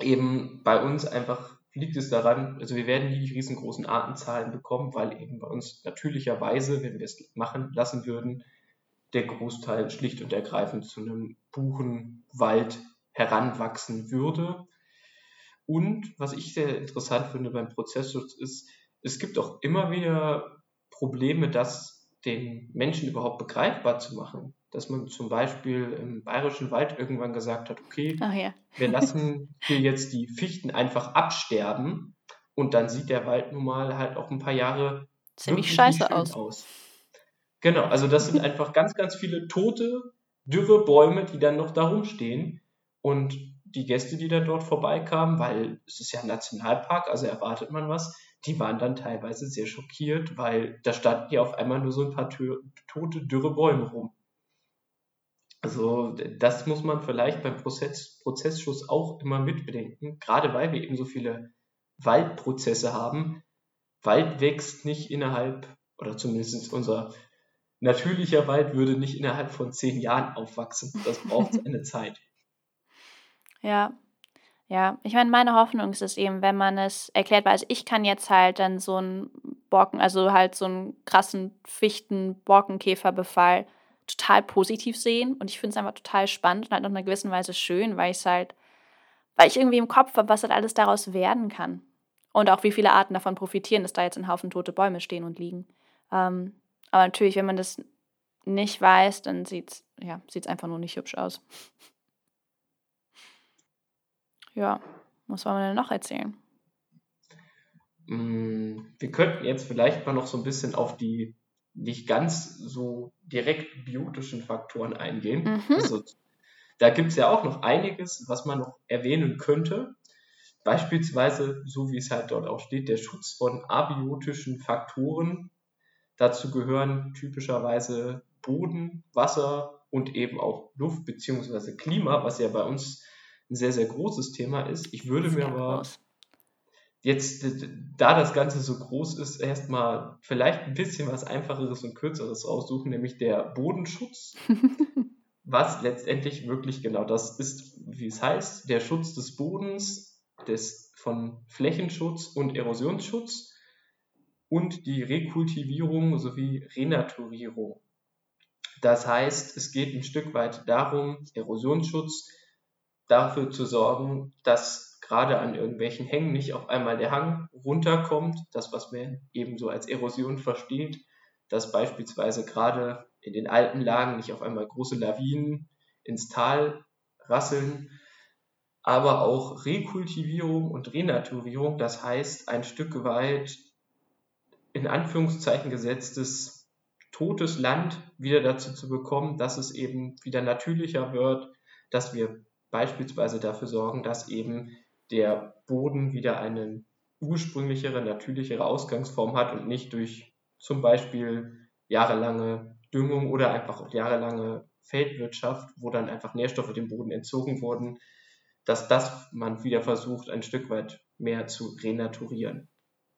Eben bei uns einfach liegt es daran, also wir werden nie die riesengroßen Artenzahlen bekommen, weil eben bei uns natürlicherweise, wenn wir es machen lassen würden, der Großteil schlicht und ergreifend zu einem Buchenwald heranwachsen würde. Und was ich sehr interessant finde beim Prozessschutz ist, es gibt auch immer wieder Probleme, das den Menschen überhaupt begreifbar zu machen. Dass man zum Beispiel im Bayerischen Wald irgendwann gesagt hat, okay, ja. wir lassen hier jetzt die Fichten einfach absterben und dann sieht der Wald nun mal halt auch ein paar Jahre ziemlich scheiße aus. aus. Genau, also das sind einfach ganz, ganz viele tote, dürre Bäume, die dann noch da rumstehen. Und die Gäste, die dann dort vorbeikamen, weil es ist ja ein Nationalpark, also erwartet man was, die waren dann teilweise sehr schockiert, weil da standen hier auf einmal nur so ein paar tote, dürre Bäume rum. Also das muss man vielleicht beim Prozess, Prozessschuss auch immer mitbedenken, gerade weil wir eben so viele Waldprozesse haben. Wald wächst nicht innerhalb, oder zumindest unser natürlicher Wald würde nicht innerhalb von zehn Jahren aufwachsen. Das braucht <laughs> eine Zeit. Ja, ja. Ich meine, meine Hoffnung ist es eben, wenn man es erklärt, weil also ich kann jetzt halt dann so einen Borken, also halt so einen krassen Fichten-Borkenkäferbefall total positiv sehen und ich finde es einfach total spannend und halt auf einer gewissen Weise schön, weil ich es halt, weil ich irgendwie im Kopf habe, was halt alles daraus werden kann. Und auch wie viele Arten davon profitieren, dass da jetzt ein Haufen tote Bäume stehen und liegen. Ähm, aber natürlich, wenn man das nicht weiß, dann sieht es ja, sieht's einfach nur nicht hübsch aus. Ja, was wollen wir denn noch erzählen? Mm, wir könnten jetzt vielleicht mal noch so ein bisschen auf die nicht ganz so direkt biotischen Faktoren eingehen. Mhm. Also, da gibt es ja auch noch einiges, was man noch erwähnen könnte. Beispielsweise, so wie es halt dort auch steht, der Schutz von abiotischen Faktoren Dazu gehören typischerweise Boden, Wasser und eben auch Luft bzw. Klima, was ja bei uns ein sehr, sehr großes Thema ist. Ich würde mir aber groß. jetzt, da das Ganze so groß ist, erstmal vielleicht ein bisschen was Einfacheres und Kürzeres raussuchen, nämlich der Bodenschutz. <laughs> was letztendlich wirklich genau das ist, wie es heißt, der Schutz des Bodens, des, von Flächenschutz und Erosionsschutz und die Rekultivierung sowie Renaturierung. Das heißt, es geht ein Stück weit darum, Erosionsschutz dafür zu sorgen, dass gerade an irgendwelchen Hängen nicht auf einmal der Hang runterkommt, das was man eben so als Erosion versteht, dass beispielsweise gerade in den alten Lagen nicht auf einmal große Lawinen ins Tal rasseln, aber auch Rekultivierung und Renaturierung, das heißt ein Stück weit in Anführungszeichen gesetztes totes Land wieder dazu zu bekommen, dass es eben wieder natürlicher wird, dass wir beispielsweise dafür sorgen, dass eben der Boden wieder eine ursprünglichere, natürlichere Ausgangsform hat und nicht durch zum Beispiel jahrelange Düngung oder einfach auch jahrelange Feldwirtschaft, wo dann einfach Nährstoffe dem Boden entzogen wurden, dass das man wieder versucht, ein Stück weit mehr zu renaturieren.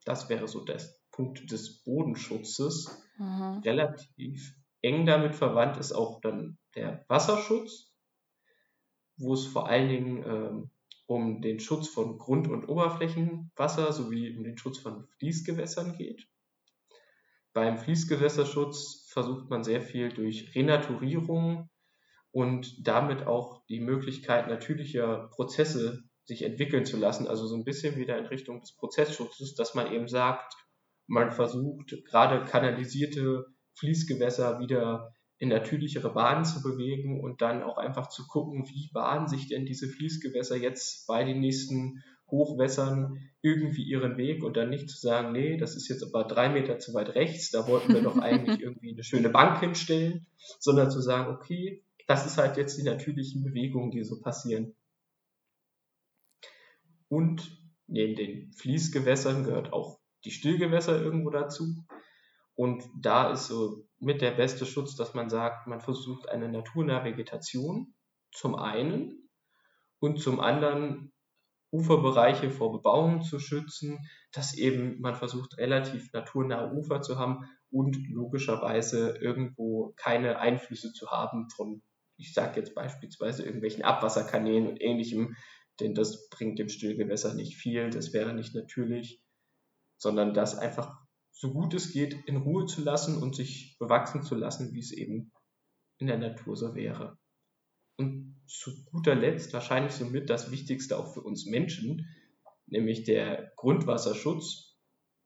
Das wäre so das. Punkt des Bodenschutzes. Mhm. Relativ eng damit verwandt ist auch dann der Wasserschutz, wo es vor allen Dingen ähm, um den Schutz von Grund- und Oberflächenwasser sowie um den Schutz von Fließgewässern geht. Beim Fließgewässerschutz versucht man sehr viel durch Renaturierung und damit auch die Möglichkeit natürlicher Prozesse sich entwickeln zu lassen, also so ein bisschen wieder in Richtung des Prozessschutzes, dass man eben sagt, man versucht gerade kanalisierte Fließgewässer wieder in natürlichere Bahnen zu bewegen und dann auch einfach zu gucken, wie bahnen sich denn diese Fließgewässer jetzt bei den nächsten Hochwässern irgendwie ihren Weg und dann nicht zu sagen, nee, das ist jetzt aber drei Meter zu weit rechts, da wollten wir doch <laughs> eigentlich irgendwie eine schöne Bank hinstellen, sondern zu sagen, okay, das ist halt jetzt die natürlichen Bewegungen, die so passieren. Und neben den Fließgewässern gehört auch die Stillgewässer irgendwo dazu. Und da ist so mit der beste Schutz, dass man sagt, man versucht eine naturnahe Vegetation zum einen und zum anderen Uferbereiche vor Bebauung zu schützen, dass eben man versucht, relativ naturnahe Ufer zu haben und logischerweise irgendwo keine Einflüsse zu haben von, ich sage jetzt beispielsweise irgendwelchen Abwasserkanälen und ähnlichem, denn das bringt dem Stillgewässer nicht viel, das wäre nicht natürlich, sondern das einfach so gut es geht in Ruhe zu lassen und sich bewachsen zu lassen, wie es eben in der Natur so wäre. Und zu guter Letzt wahrscheinlich somit das Wichtigste auch für uns Menschen, nämlich der Grundwasserschutz.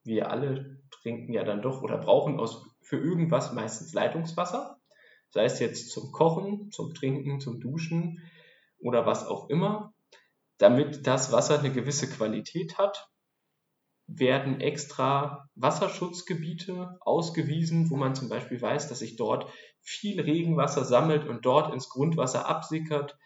Wir alle trinken ja dann doch oder brauchen aus, für irgendwas meistens Leitungswasser, sei es jetzt zum Kochen, zum Trinken, zum Duschen oder was auch immer. Damit das Wasser eine gewisse Qualität hat, werden extra Wasserschutzgebiete ausgewiesen, wo man zum Beispiel weiß, dass sich dort viel Regenwasser sammelt und dort ins Grundwasser absickert.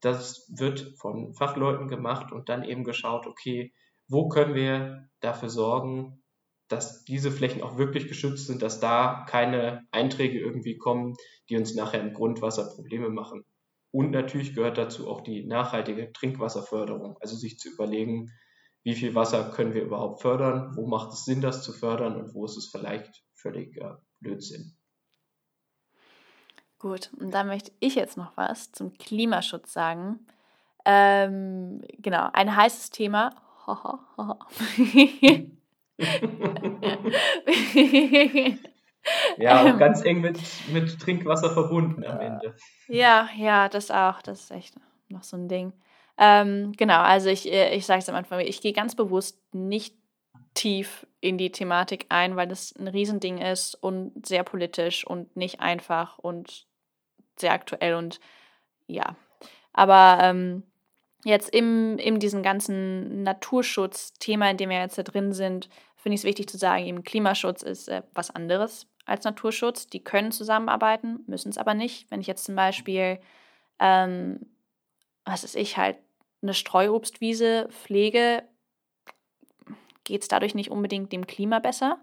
Das wird von Fachleuten gemacht und dann eben geschaut, okay, wo können wir dafür sorgen, dass diese Flächen auch wirklich geschützt sind, dass da keine Einträge irgendwie kommen, die uns nachher im Grundwasser Probleme machen. Und natürlich gehört dazu auch die nachhaltige Trinkwasserförderung, also sich zu überlegen, wie viel Wasser können wir überhaupt fördern, wo macht es Sinn, das zu fördern und wo ist es vielleicht völliger Blödsinn. Gut, und da möchte ich jetzt noch was zum Klimaschutz sagen. Ähm, genau, ein heißes Thema. <laughs> ja, auch <laughs> ganz eng mit, mit Trinkwasser verbunden am Ende. Ja, ja, das auch. Das ist echt noch so ein Ding. Ähm, genau, also ich, äh, ich sage es am Anfang, ich gehe ganz bewusst nicht tief in die Thematik ein, weil das ein Riesending ist und sehr politisch und nicht einfach und sehr aktuell und ja. Aber ähm, jetzt im, in diesem ganzen Naturschutz-Thema, in dem wir jetzt da drin sind, finde ich es wichtig zu sagen, eben Klimaschutz ist äh, was anderes als Naturschutz. Die können zusammenarbeiten, müssen es aber nicht. Wenn ich jetzt zum Beispiel, ähm, was ist ich, halt eine Streuobstwiese pflege, geht es dadurch nicht unbedingt dem Klima besser.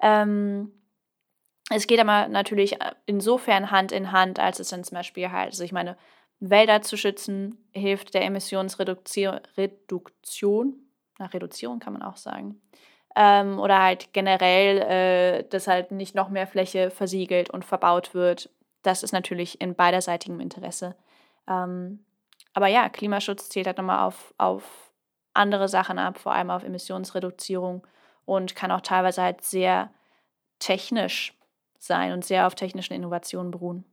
Ähm, es geht aber natürlich äh, insofern Hand in Hand, als es dann zum Beispiel halt, also ich meine, Wälder zu schützen, hilft der Emissionsreduktion, Reduktion, na, Reduzierung kann man auch sagen. Ähm, oder halt generell, äh, dass halt nicht noch mehr Fläche versiegelt und verbaut wird. Das ist natürlich in beiderseitigem Interesse. Ähm, aber ja, Klimaschutz zählt halt nochmal auf, auf andere Sachen ab, vor allem auf Emissionsreduzierung und kann auch teilweise halt sehr technisch sein und sehr auf technischen Innovationen beruhen.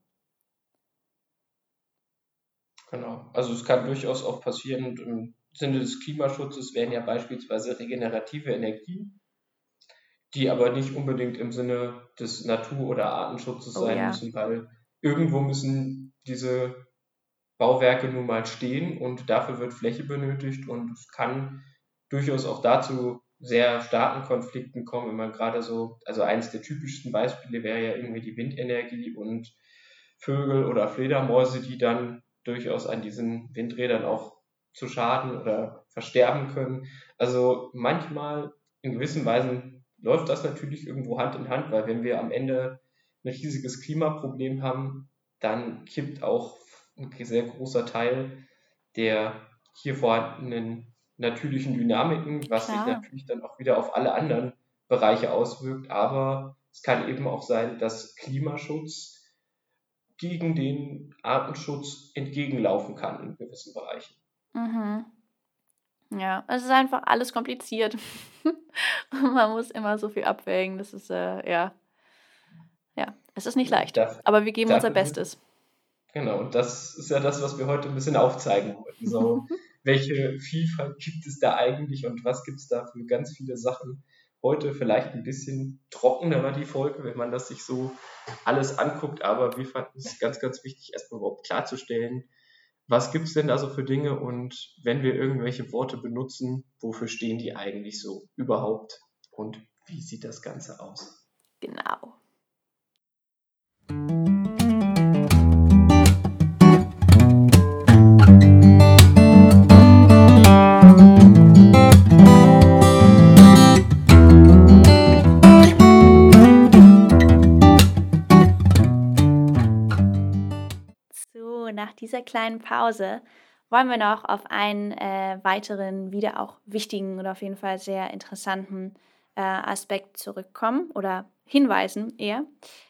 Genau, also es kann durchaus auch passieren, im Sinne des Klimaschutzes wären ja beispielsweise regenerative Energien, die aber nicht unbedingt im Sinne des Natur- oder Artenschutzes oh, sein ja. müssen, weil irgendwo müssen diese Bauwerke nun mal stehen und dafür wird Fläche benötigt und es kann durchaus auch dazu sehr starken Konflikten kommen, wenn man gerade so, also eines der typischsten Beispiele wäre ja irgendwie die Windenergie und Vögel oder Fledermäuse, die dann durchaus an diesen Windrädern auch zu schaden oder versterben können. Also manchmal in gewissen Weisen läuft das natürlich irgendwo Hand in Hand, weil wenn wir am Ende ein riesiges Klimaproblem haben, dann kippt auch ein sehr großer Teil der hier vorhandenen natürlichen Dynamiken, was Klar. sich natürlich dann auch wieder auf alle anderen Bereiche auswirkt. Aber es kann eben auch sein, dass Klimaschutz gegen den Artenschutz entgegenlaufen kann in gewissen Bereichen. Mhm. Ja, es ist einfach alles kompliziert. <laughs> Man muss immer so viel abwägen. Das ist, äh, ja. Ja, es ist nicht leicht. Darf, aber wir geben unser Bestes. Genau, und das ist ja das, was wir heute ein bisschen aufzeigen wollten. So, <laughs> welche Vielfalt gibt es da eigentlich und was gibt es da für ganz viele Sachen? Heute vielleicht ein bisschen trockener war die Folge, wenn man das sich so alles anguckt, aber wir fanden es ganz, ganz wichtig, erstmal überhaupt klarzustellen, was gibt es denn da so für Dinge und wenn wir irgendwelche Worte benutzen, wofür stehen die eigentlich so überhaupt und wie sieht das Ganze aus? Genau. Dieser kleinen Pause wollen wir noch auf einen äh, weiteren, wieder auch wichtigen oder auf jeden Fall sehr interessanten äh, Aspekt zurückkommen oder hinweisen eher.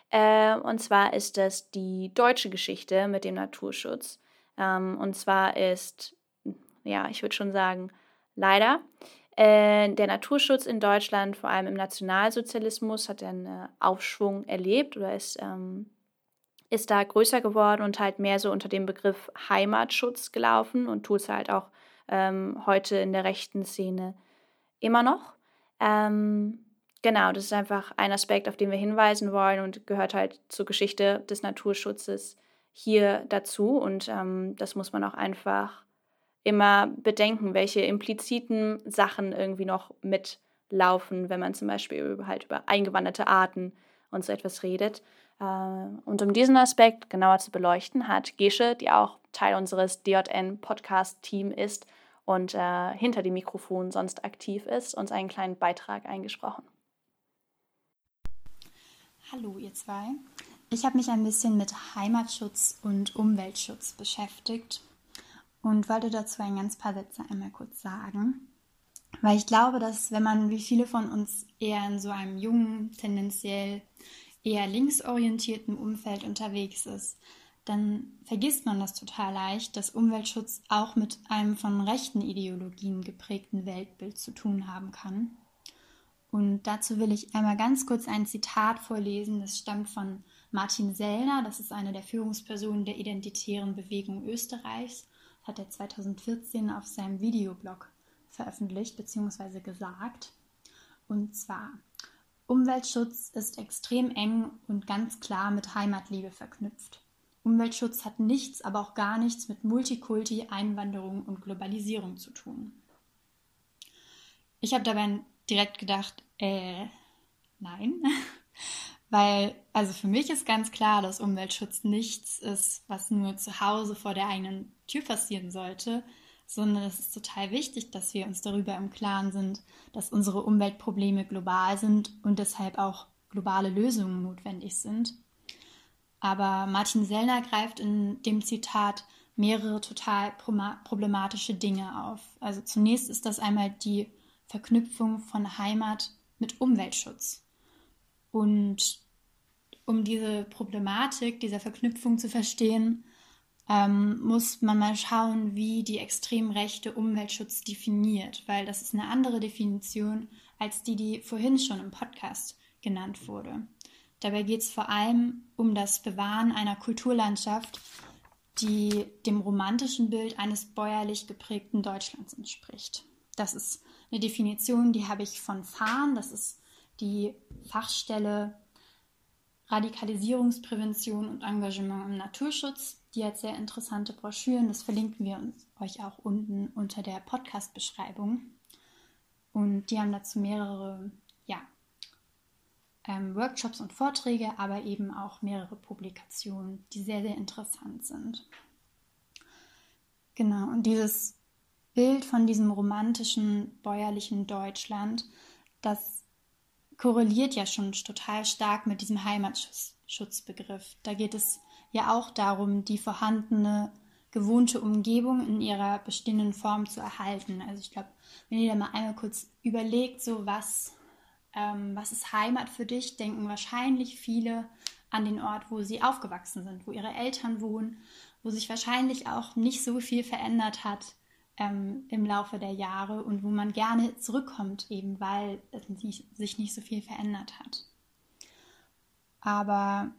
Äh, und zwar ist das die deutsche Geschichte mit dem Naturschutz. Ähm, und zwar ist, ja, ich würde schon sagen, leider äh, der Naturschutz in Deutschland, vor allem im Nationalsozialismus, hat einen Aufschwung erlebt oder ist ähm, ist da größer geworden und halt mehr so unter dem Begriff Heimatschutz gelaufen und tut es halt auch ähm, heute in der rechten Szene immer noch. Ähm, genau, das ist einfach ein Aspekt, auf den wir hinweisen wollen und gehört halt zur Geschichte des Naturschutzes hier dazu. Und ähm, das muss man auch einfach immer bedenken, welche impliziten Sachen irgendwie noch mitlaufen, wenn man zum Beispiel über, halt über eingewanderte Arten und so etwas redet. Äh, und um diesen Aspekt genauer zu beleuchten, hat Gesche, die auch Teil unseres DJN-Podcast-Team ist und äh, hinter dem Mikrofon sonst aktiv ist, uns einen kleinen Beitrag eingesprochen. Hallo ihr zwei. Ich habe mich ein bisschen mit Heimatschutz und Umweltschutz beschäftigt und wollte dazu ein ganz paar Sätze einmal kurz sagen. Weil ich glaube, dass wenn man wie viele von uns eher in so einem jungen, tendenziell eher linksorientierten Umfeld unterwegs ist, dann vergisst man das total leicht, dass Umweltschutz auch mit einem von rechten Ideologien geprägten Weltbild zu tun haben kann. Und dazu will ich einmal ganz kurz ein Zitat vorlesen. Das stammt von Martin Sellner. Das ist eine der Führungspersonen der identitären Bewegung Österreichs. Das hat er 2014 auf seinem Videoblog veröffentlicht bzw. gesagt. Und zwar, Umweltschutz ist extrem eng und ganz klar mit Heimatliebe verknüpft. Umweltschutz hat nichts, aber auch gar nichts mit Multikulti, Einwanderung und Globalisierung zu tun. Ich habe dabei direkt gedacht, äh, nein. <laughs> Weil, also für mich ist ganz klar, dass Umweltschutz nichts ist, was nur zu Hause vor der eigenen Tür passieren sollte, sondern es ist total wichtig, dass wir uns darüber im Klaren sind, dass unsere Umweltprobleme global sind und deshalb auch globale Lösungen notwendig sind. Aber Martin Sellner greift in dem Zitat mehrere total problematische Dinge auf. Also zunächst ist das einmal die Verknüpfung von Heimat mit Umweltschutz. Und um diese Problematik dieser Verknüpfung zu verstehen, ähm, muss man mal schauen, wie die extrem rechte Umweltschutz definiert, weil das ist eine andere Definition als die, die vorhin schon im Podcast genannt wurde. Dabei geht es vor allem um das Bewahren einer Kulturlandschaft, die dem romantischen Bild eines bäuerlich geprägten Deutschlands entspricht. Das ist eine Definition, die habe ich von FAHN, das ist die Fachstelle Radikalisierungsprävention und Engagement im Naturschutz. Die hat sehr interessante Broschüren. Das verlinken wir euch auch unten unter der Podcast-Beschreibung. Und die haben dazu mehrere ja, ähm, Workshops und Vorträge, aber eben auch mehrere Publikationen, die sehr, sehr interessant sind. Genau, und dieses Bild von diesem romantischen, bäuerlichen Deutschland, das korreliert ja schon total stark mit diesem Heimatschutzbegriff. Da geht es ja auch darum, die vorhandene gewohnte Umgebung in ihrer bestehenden Form zu erhalten. Also ich glaube, wenn ihr da mal einmal kurz überlegt, so was, ähm, was ist Heimat für dich, denken wahrscheinlich viele an den Ort, wo sie aufgewachsen sind, wo ihre Eltern wohnen, wo sich wahrscheinlich auch nicht so viel verändert hat ähm, im Laufe der Jahre und wo man gerne zurückkommt, eben weil es sich nicht so viel verändert hat. Aber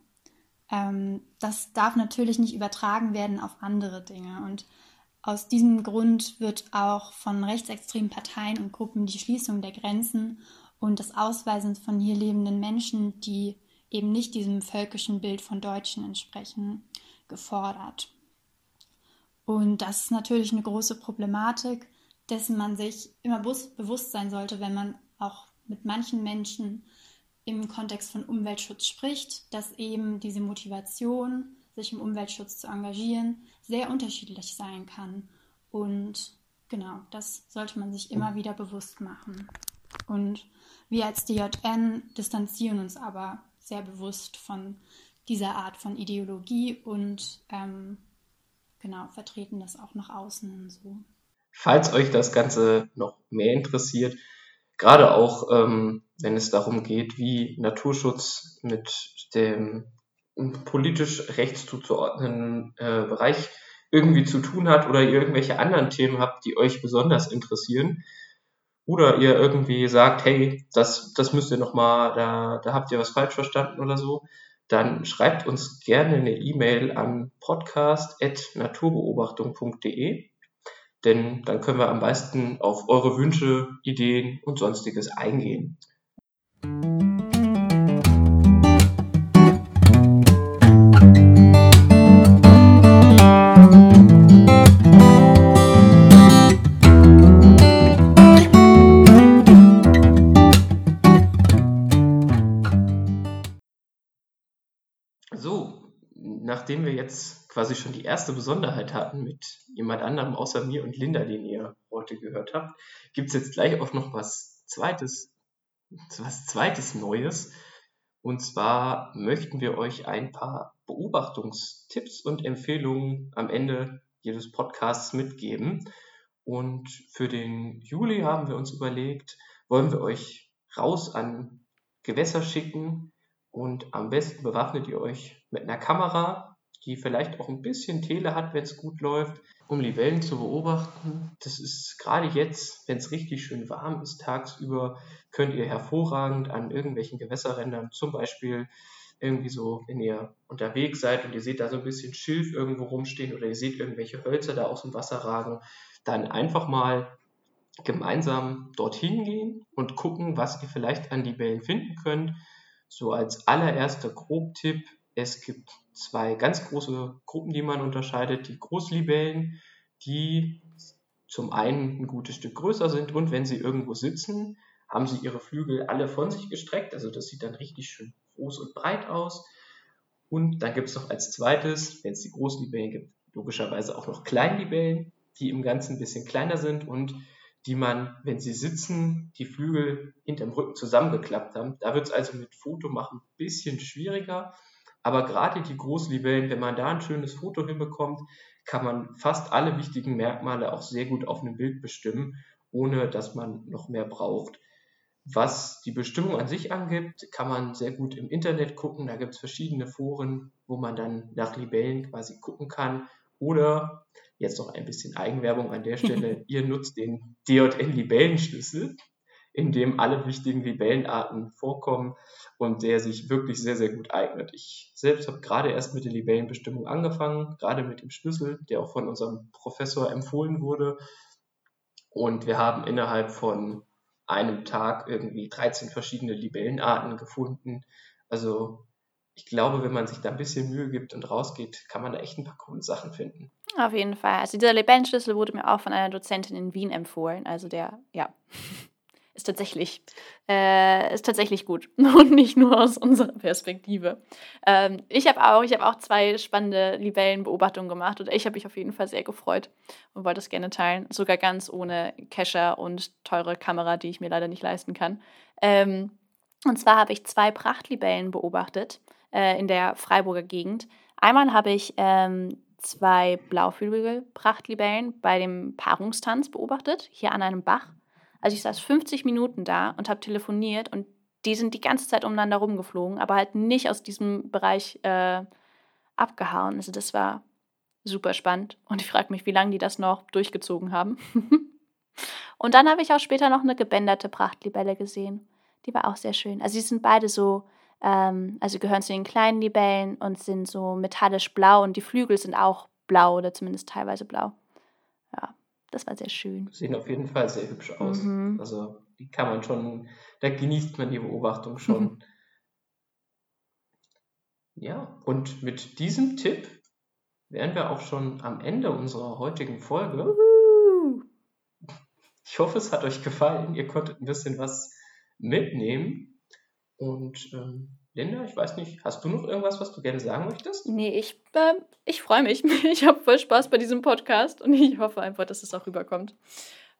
ähm, das darf natürlich nicht übertragen werden auf andere Dinge. Und aus diesem Grund wird auch von rechtsextremen Parteien und Gruppen die Schließung der Grenzen und das Ausweisen von hier lebenden Menschen, die eben nicht diesem völkischen Bild von Deutschen entsprechen, gefordert. Und das ist natürlich eine große Problematik, dessen man sich immer bewusst sein sollte, wenn man auch mit manchen Menschen im Kontext von Umweltschutz spricht, dass eben diese Motivation, sich im Umweltschutz zu engagieren, sehr unterschiedlich sein kann. Und genau, das sollte man sich immer wieder bewusst machen. Und wir als DJN distanzieren uns aber sehr bewusst von dieser Art von Ideologie und ähm, genau, vertreten das auch nach außen so. Falls euch das Ganze noch mehr interessiert, gerade auch ähm, wenn es darum geht, wie Naturschutz mit dem politisch rechts zuzuordnenden äh, Bereich irgendwie zu tun hat oder ihr irgendwelche anderen Themen habt, die euch besonders interessieren, oder ihr irgendwie sagt, hey, das, das müsst ihr nochmal, da, da habt ihr was falsch verstanden oder so, dann schreibt uns gerne eine E-Mail an podcast.naturbeobachtung.de, denn dann können wir am meisten auf eure Wünsche, Ideen und sonstiges eingehen. Quasi schon die erste Besonderheit hatten mit jemand anderem außer mir und Linda, den ihr heute gehört habt, gibt es jetzt gleich auch noch was zweites, was zweites Neues. Und zwar möchten wir euch ein paar Beobachtungstipps und Empfehlungen am Ende jedes Podcasts mitgeben. Und für den Juli haben wir uns überlegt, wollen wir euch raus an Gewässer schicken und am besten bewaffnet ihr euch mit einer Kamera, die vielleicht auch ein bisschen Tele hat, wenn es gut läuft, um Libellen zu beobachten. Das ist gerade jetzt, wenn es richtig schön warm ist, tagsüber, könnt ihr hervorragend an irgendwelchen Gewässerrändern, zum Beispiel irgendwie so, wenn ihr unterwegs seid und ihr seht da so ein bisschen Schilf irgendwo rumstehen oder ihr seht irgendwelche Hölzer da aus dem Wasser ragen, dann einfach mal gemeinsam dorthin gehen und gucken, was ihr vielleicht an Libellen finden könnt. So als allererster Grobtipp, es gibt zwei ganz große Gruppen, die man unterscheidet. Die Großlibellen, die zum einen ein gutes Stück größer sind und wenn sie irgendwo sitzen, haben sie ihre Flügel alle von sich gestreckt. Also das sieht dann richtig schön groß und breit aus. Und dann gibt es noch als zweites, wenn es die Großlibellen gibt, logischerweise auch noch Kleinlibellen, die im Ganzen ein bisschen kleiner sind und die man, wenn sie sitzen, die Flügel hinterm Rücken zusammengeklappt haben. Da wird es also mit Foto machen ein bisschen schwieriger. Aber gerade die Großlibellen, wenn man da ein schönes Foto hinbekommt, kann man fast alle wichtigen Merkmale auch sehr gut auf einem Bild bestimmen, ohne dass man noch mehr braucht. Was die Bestimmung an sich angibt, kann man sehr gut im Internet gucken. Da gibt es verschiedene Foren, wo man dann nach Libellen quasi gucken kann. Oder jetzt noch ein bisschen Eigenwerbung an der Stelle, <laughs> ihr nutzt den DJN Libellenschlüssel in dem alle wichtigen Libellenarten vorkommen und der sich wirklich sehr, sehr gut eignet. Ich selbst habe gerade erst mit der Libellenbestimmung angefangen, gerade mit dem Schlüssel, der auch von unserem Professor empfohlen wurde. Und wir haben innerhalb von einem Tag irgendwie 13 verschiedene Libellenarten gefunden. Also ich glaube, wenn man sich da ein bisschen Mühe gibt und rausgeht, kann man da echt ein paar coole Sachen finden. Auf jeden Fall. Also dieser Libellenschlüssel wurde mir auch von einer Dozentin in Wien empfohlen. Also der, ja, ist tatsächlich, äh, ist tatsächlich gut <laughs> und nicht nur aus unserer Perspektive. Ähm, ich habe auch, hab auch zwei spannende Libellenbeobachtungen gemacht und ich habe mich auf jeden Fall sehr gefreut und wollte es gerne teilen, sogar ganz ohne Kescher und teure Kamera, die ich mir leider nicht leisten kann. Ähm, und zwar habe ich zwei Prachtlibellen beobachtet äh, in der Freiburger Gegend. Einmal habe ich ähm, zwei Blauflügel-Prachtlibellen bei dem Paarungstanz beobachtet, hier an einem Bach. Also ich saß 50 Minuten da und habe telefoniert und die sind die ganze Zeit umeinander rumgeflogen, aber halt nicht aus diesem Bereich äh, abgehauen. Also das war super spannend und ich frage mich, wie lange die das noch durchgezogen haben. <laughs> und dann habe ich auch später noch eine gebänderte Prachtlibelle gesehen. Die war auch sehr schön. Also sie sind beide so, ähm, also gehören zu den kleinen Libellen und sind so metallisch blau und die Flügel sind auch blau oder zumindest teilweise blau. Ja, das war sehr schön. Sehen auf jeden Fall sehr hübsch aus. Mhm. Also die kann man schon, da genießt man die Beobachtung schon. Mhm. <laughs> Ja, und mit diesem Tipp wären wir auch schon am Ende unserer heutigen Folge. Uhu. Ich hoffe, es hat euch gefallen. Ihr konntet ein bisschen was mitnehmen. Und ähm, Linda, ich weiß nicht, hast du noch irgendwas, was du gerne sagen möchtest? Nee, ich, äh, ich freue mich. <laughs> Ich habe voll Spaß bei diesem Podcast und ich hoffe einfach, dass es auch rüberkommt.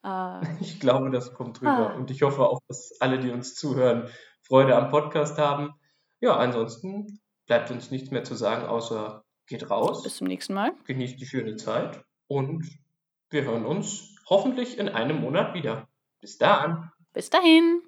Äh, <laughs> ich glaube, das kommt rüber. Ah. Und ich hoffe auch, dass alle, die uns zuhören, Freude am Podcast haben. Ja, ansonsten bleibt uns nichts mehr zu sagen, außer geht raus. Bis zum nächsten Mal. Genießt die schöne Zeit und wir hören uns hoffentlich in einem Monat wieder. Bis dann. Bis dahin.